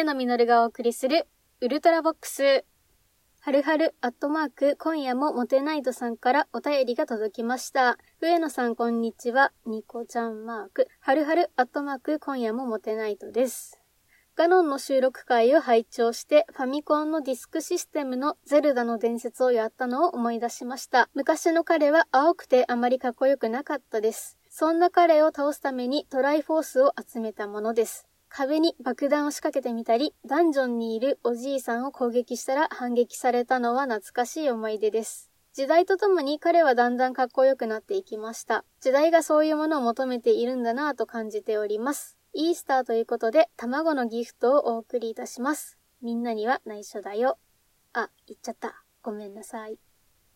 上野実がお送りする、ウルトラボックス。はるはる、アットマーク、今夜もモテナイトさんからお便りが届きました。上野さん、こんにちは。ニコちゃんマーク、はるはる、アットマーク、今夜もモテナイトです。ガノンの収録回を拝聴して、ファミコンのディスクシステムのゼルダの伝説をやったのを思い出しました。昔の彼は青くてあまりかっこよくなかったです。そんな彼を倒すためにトライフォースを集めたものです。壁に爆弾を仕掛けてみたり、ダンジョンにいるおじいさんを攻撃したら反撃されたのは懐かしい思い出です。時代とともに彼はだんだんかっこよくなっていきました。時代がそういうものを求めているんだなぁと感じております。イースターということで、卵のギフトをお送りいたします。みんなには内緒だよ。あ、言っちゃった。ごめんなさい。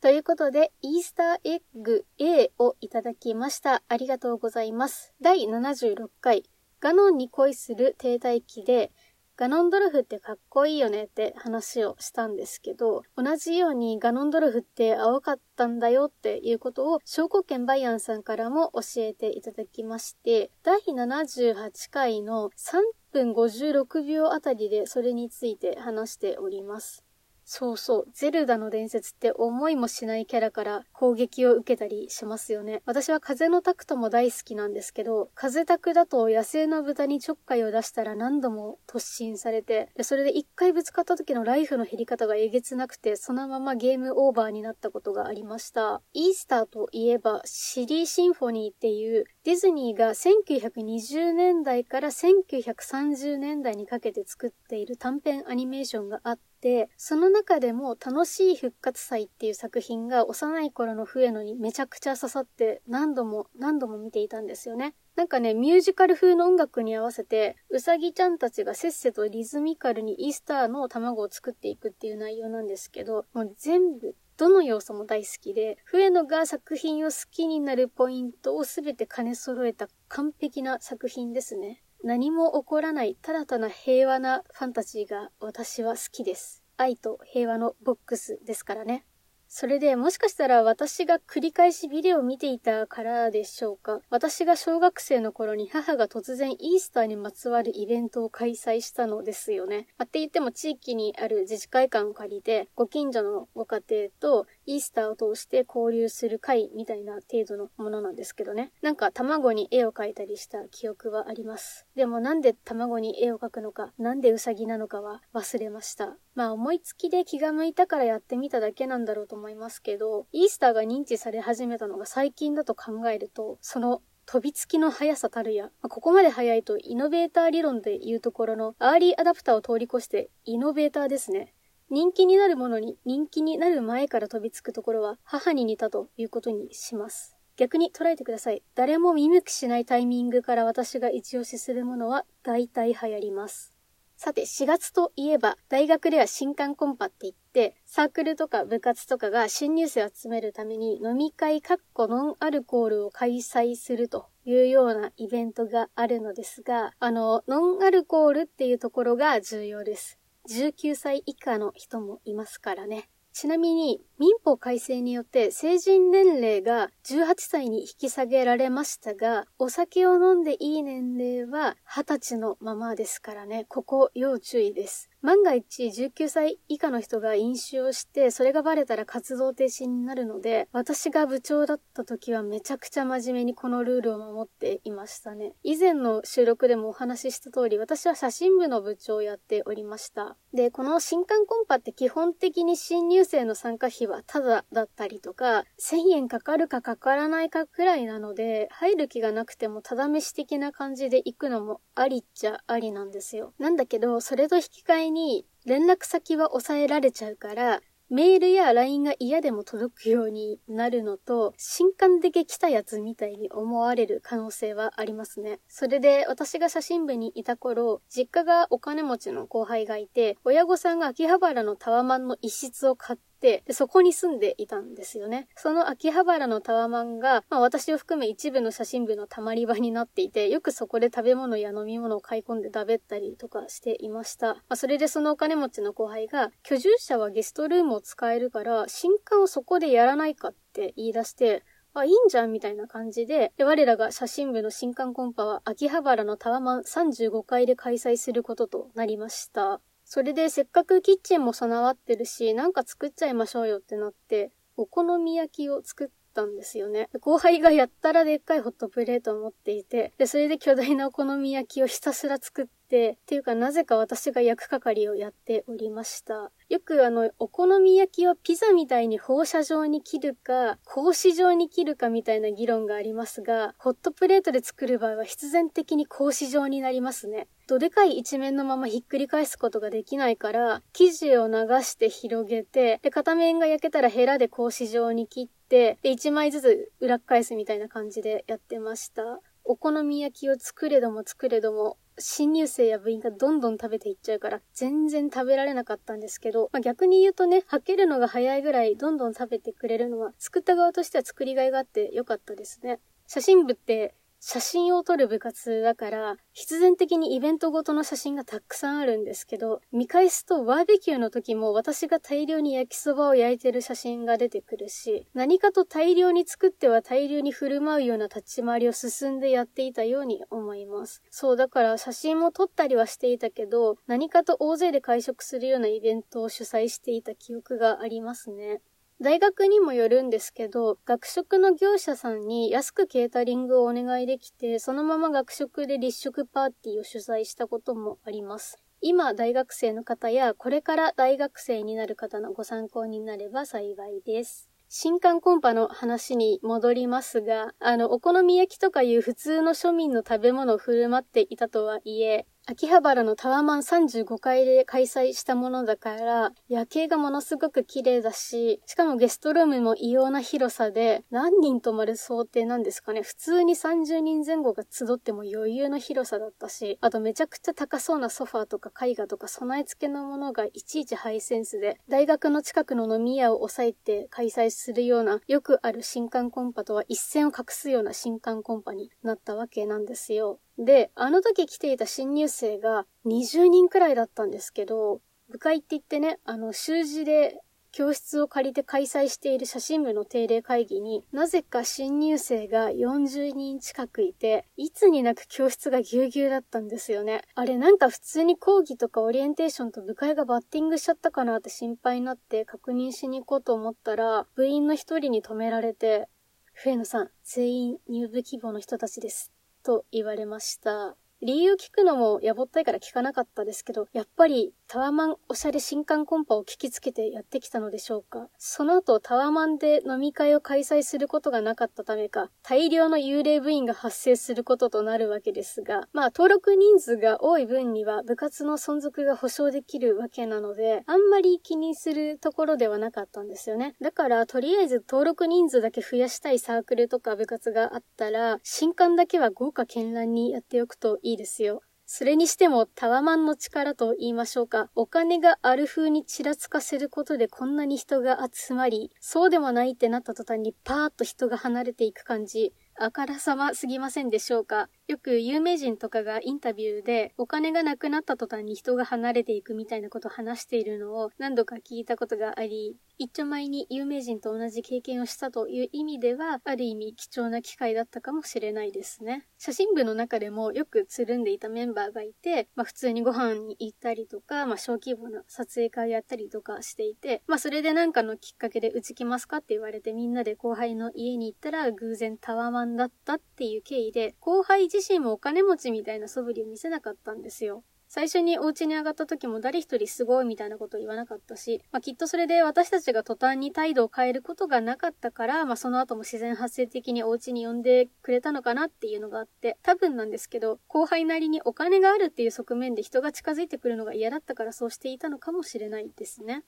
ということで、イースターエッグ A をいただきました。ありがとうございます。第76回、ガノンに恋する停滞期で、ガノンドルフってかっこいいよねって話をしたんですけど、同じようにガノンドルフって青かったんだよっていうことを、証拠権バイアンさんからも教えていただきまして、第78回の3分56秒あたりでそれについて話しております。そうそう。ゼルダの伝説って思いもしないキャラから攻撃を受けたりしますよね。私は風のタクトも大好きなんですけど、風タクだと野生の豚にちょっかいを出したら何度も突進されて、でそれで一回ぶつかった時のライフの減り方がえげつなくて、そのままゲームオーバーになったことがありました。イースターといえば、シリーシンフォニーっていうディズニーが1920年代から1930年代にかけて作っている短編アニメーションがあって、で、その中でも楽しい復活祭っていう作品が幼い頃の笛野にめちゃくちゃ刺さって何度も何度も見ていたんですよね。なんかね、ミュージカル風の音楽に合わせて、うさぎちゃんたちがせっせとリズミカルにイースターの卵を作っていくっていう内容なんですけど、もう全部どの要素も大好きで、笛野が作品を好きになるポイントをすべて兼ね揃えた完璧な作品ですね。何も起こらない、ただただ平和なファンタジーが私は好きです。愛と平和のボックスですからね。それでもしかしたら私が繰り返しビデオを見ていたからでしょうか。私が小学生の頃に母が突然イースターにまつわるイベントを開催したのですよね。ま、って言っても地域にある自治会館を借りて、ご近所のご家庭とイースターを通して交流する会みたいな程度のものなんですけどね。なんか卵に絵を描いたりした記憶はあります。でもなんで卵に絵を描くのか、なんでウサギなのかは忘れました。まあ思いつきで気が向いたからやってみただけなんだろうと思いますけど、イースターが認知され始めたのが最近だと考えると、その飛びつきの速さたるや、まここまで速いとイノベーター理論でいうところのアーリーアダプターを通り越してイノベーターですね。人気になるものに人気になる前から飛びつくところは母に似たということにします。逆に捉えてください。誰も見向きしないタイミングから私が一押しするものは大体流行ります。さて、4月といえば、大学では新刊コンパって言って、サークルとか部活とかが新入生を集めるために飲み会かっこノンアルコールを開催するというようなイベントがあるのですが、あの、ノンアルコールっていうところが重要です。19歳以下の人もいますからね。ちなみに民法改正によって成人年齢が18歳に引き下げられましたが、お酒を飲んでいい年齢は20歳のままですからね、ここ要注意です。万が一19歳以下の人が飲酒をして、それがバレたら活動停止になるので、私が部長だった時はめちゃくちゃ真面目にこのルールを守っていましたね。以前の収録でもお話しした通り、私は写真部の部長をやっておりました。で、この新刊コンパって基本的に新入生の参加費はタダだったりとか、1000円かかるかかからないかくらいなので、入る気がなくてもただ飯的な感じで行くのもありっちゃありなんですよ。なんだけど、それと引き換えに連絡先は抑えられちゃうから、メールや LINE が嫌でも届くようになるのと、新刊で来たやつみたいに思われる可能性はありますね。それで私が写真部にいた頃、実家がお金持ちの後輩がいて、親御さんが秋葉原のタワマンの一室を買って、で、そこに住んでいたんですよね。その秋葉原のタワマンが、まあ私を含め一部の写真部のたまり場になっていて、よくそこで食べ物や飲み物を買い込んで食べったりとかしていました。まあそれでそのお金持ちの後輩が、居住者はゲストルームを使えるから、新刊をそこでやらないかって言い出して、あ、いいんじゃんみたいな感じで、で、我らが写真部の新刊コンパは秋葉原のタワマン35階で開催することとなりました。それでせっかくキッチンも備わってるし、なんか作っちゃいましょうよってなって、お好み焼きを作ったんですよね。後輩がやったらでっかいホットプレートを持っていて、で、それで巨大なお好み焼きをひたすら作って、っていうかなぜか私が焼く係をやっておりました。よくあの、お好み焼きをピザみたいに放射状に切るか、格子状に切るかみたいな議論がありますが、ホットプレートで作る場合は必然的に格子状になりますね。どでかい一面のままひっくり返すことができないから、生地を流して広げて、で、片面が焼けたらヘラで格子状に切って、で、一枚ずつ裏返すみたいな感じでやってました。お好み焼きを作れども作れども、新入生や部員がどんどん食べていっちゃうから、全然食べられなかったんですけど、まあ、逆に言うとね、履けるのが早いぐらいどんどん食べてくれるのは、作った側としては作りがいがあって良かったですね。写真部って写真を撮る部活だから、必然的にイベントごとの写真がたくさんあるんですけど、見返すとバーベキューの時も私が大量に焼きそばを焼いてる写真が出てくるし、何かと大量に作っては大量に振る舞うような立ち回りを進んでやっていたように思います。そう、だから写真も撮ったりはしていたけど、何かと大勢で会食するようなイベントを主催していた記憶がありますね。大学にもよるんですけど、学食の業者さんに安くケータリングをお願いできて、そのまま学食で立食パーティーを主催したこともあります。今、大学生の方や、これから大学生になる方のご参考になれば幸いです。新刊コンパの話に戻りますが、あの、お好み焼きとかいう普通の庶民の食べ物を振る舞っていたとはいえ、秋葉原のタワマン35階で開催したものだから、夜景がものすごく綺麗だし、しかもゲストルームも異様な広さで、何人泊まる想定なんですかね。普通に30人前後が集っても余裕の広さだったし、あとめちゃくちゃ高そうなソファーとか絵画とか備え付けのものがいちいちハイセンスで、大学の近くの飲み屋を抑えて開催するような、よくある新刊コンパとは一線を画すような新刊コンパになったわけなんですよ。で、あの時来ていた新入生が20人くらいだったんですけど、部会って言ってね、あの、習字で教室を借りて開催している写真部の定例会議になぜか新入生が40人近くいて、いつになく教室がぎゅうぎゅうだったんですよね。あれなんか普通に講義とかオリエンテーションと部会がバッティングしちゃったかなって心配になって確認しに行こうと思ったら、部員の一人に止められて、笛野さん、全員入部希望の人たちです。と言われました。理由聞くのもやぼったいから聞かなかったですけど、やっぱりタワマンおしゃれ新刊コンパを聞きつけてやってきたのでしょうか？その後タワマンで飲み会を開催することがなかったためか、大量の幽霊部員が発生することとなるわけですが、まあ登録人数が多い分には部活の存続が保証できるわけなので、あんまり気にするところではなかったんですよね。だからとりあえず登録人数だけ増やしたいサークルとか部活があったら、新刊だけは豪華絢爛にやっておくといいいですよ。それにしてもタワマンの力と言いましょうか。お金がある風にちらつかせることでこんなに人が集まり、そうでもないってなった途端にパーッと人が離れていく感じ。あからさますぎませんでしょうか？よく有名人とかがインタビューでお金がなくなった途端に人が離れていくみたいなことを話しているのを何度か聞いたことがあり、一丁前に有名人と同じ経験をしたという意味では、ある意味貴重な機会だったかもしれないですね。写真部の中でもよくつるんでいたメンバーがいて、まあ普通にご飯に行ったりとか、まあ小規模な撮影会やったりとかしていて、まあそれでなんかのきっかけでうち来ますかって言われてみんなで後輩の家に行ったら偶然タワマンだったっていう経緯で、後輩自身もお金持ちみたいな素振りを見せなかったんですよ。最初にお家に上がった時も誰一人すごいみたいなことを言わなかったし、まあ、きっとそれで私たちが途端に態度を変えることがなかったから、まあ、その後も自然発生的にお家に呼んでくれたのかなっていうのがあって、多分なんですけど、後輩なりにお金があるっていう側面で人が近づいてくるのが嫌だったからそうしていたのかもしれないですね。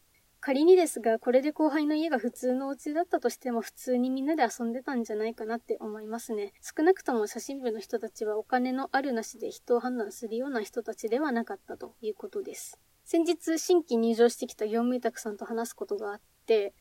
仮にですが、これで後輩の家が普通のお家だったとしても普通にみんなで遊んでたんじゃないかなって思いますね。少なくとも写真部の人たちはお金のあるなしで人を判断するような人たちではなかったということです。先日新規入場してきた業務委託さんと話すことがあって、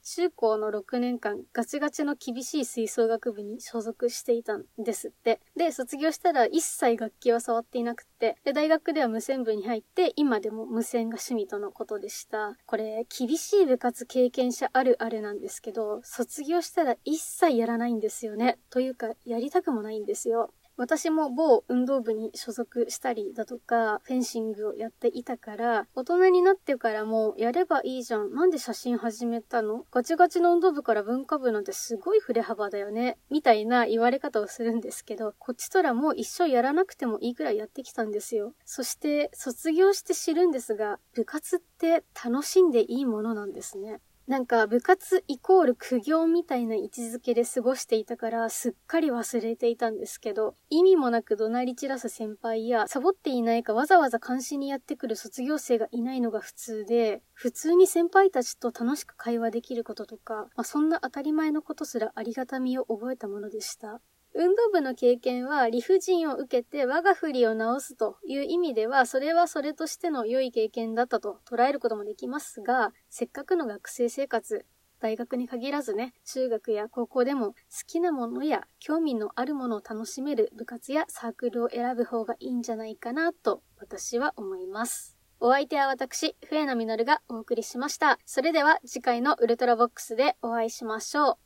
中高の6年間ガチガチの厳しい吹奏楽部に所属していたんですって。で、卒業したら一切楽器は触っていなくて、で、大学では無線部に入って、今でも無線が趣味とのことでした。これ、厳しい部活経験者あるあるなんですけど、卒業したら一切やらないんですよね。というか、やりたくもないんですよ。私も某運動部に所属したりだとか、フェンシングをやっていたから、大人になってからもやればいいじゃん。なんで写真始めたの？ガチガチの運動部から文化部なんてすごい振れ幅だよね。みたいな言われ方をするんですけど、こっちとらもう一生やらなくてもいいくらいやってきたんですよ。そして卒業して知るんですが、部活って楽しんでいいものなんですね。なんか部活イコール苦行みたいな位置づけで過ごしていたからすっかり忘れていたんですけど、意味もなく怒鳴り散らす先輩や、サボっていないかわざわざ監視にやってくる卒業生がいないのが普通で、普通に先輩たちと楽しく会話できることとか、まあ、そんな当たり前のことすらありがたみを覚えたものでした。運動部の経験は理不尽を受けて我が振りを直すという意味では、それはそれとしての良い経験だったと捉えることもできますが、せっかくの学生生活、大学に限らずね、中学や高校でも好きなものや興味のあるものを楽しめる部活やサークルを選ぶ方がいいんじゃないかなと私は思います。お相手は私、笛野実がお送りしました。それでは次回のウルトラボックスでお会いしましょう。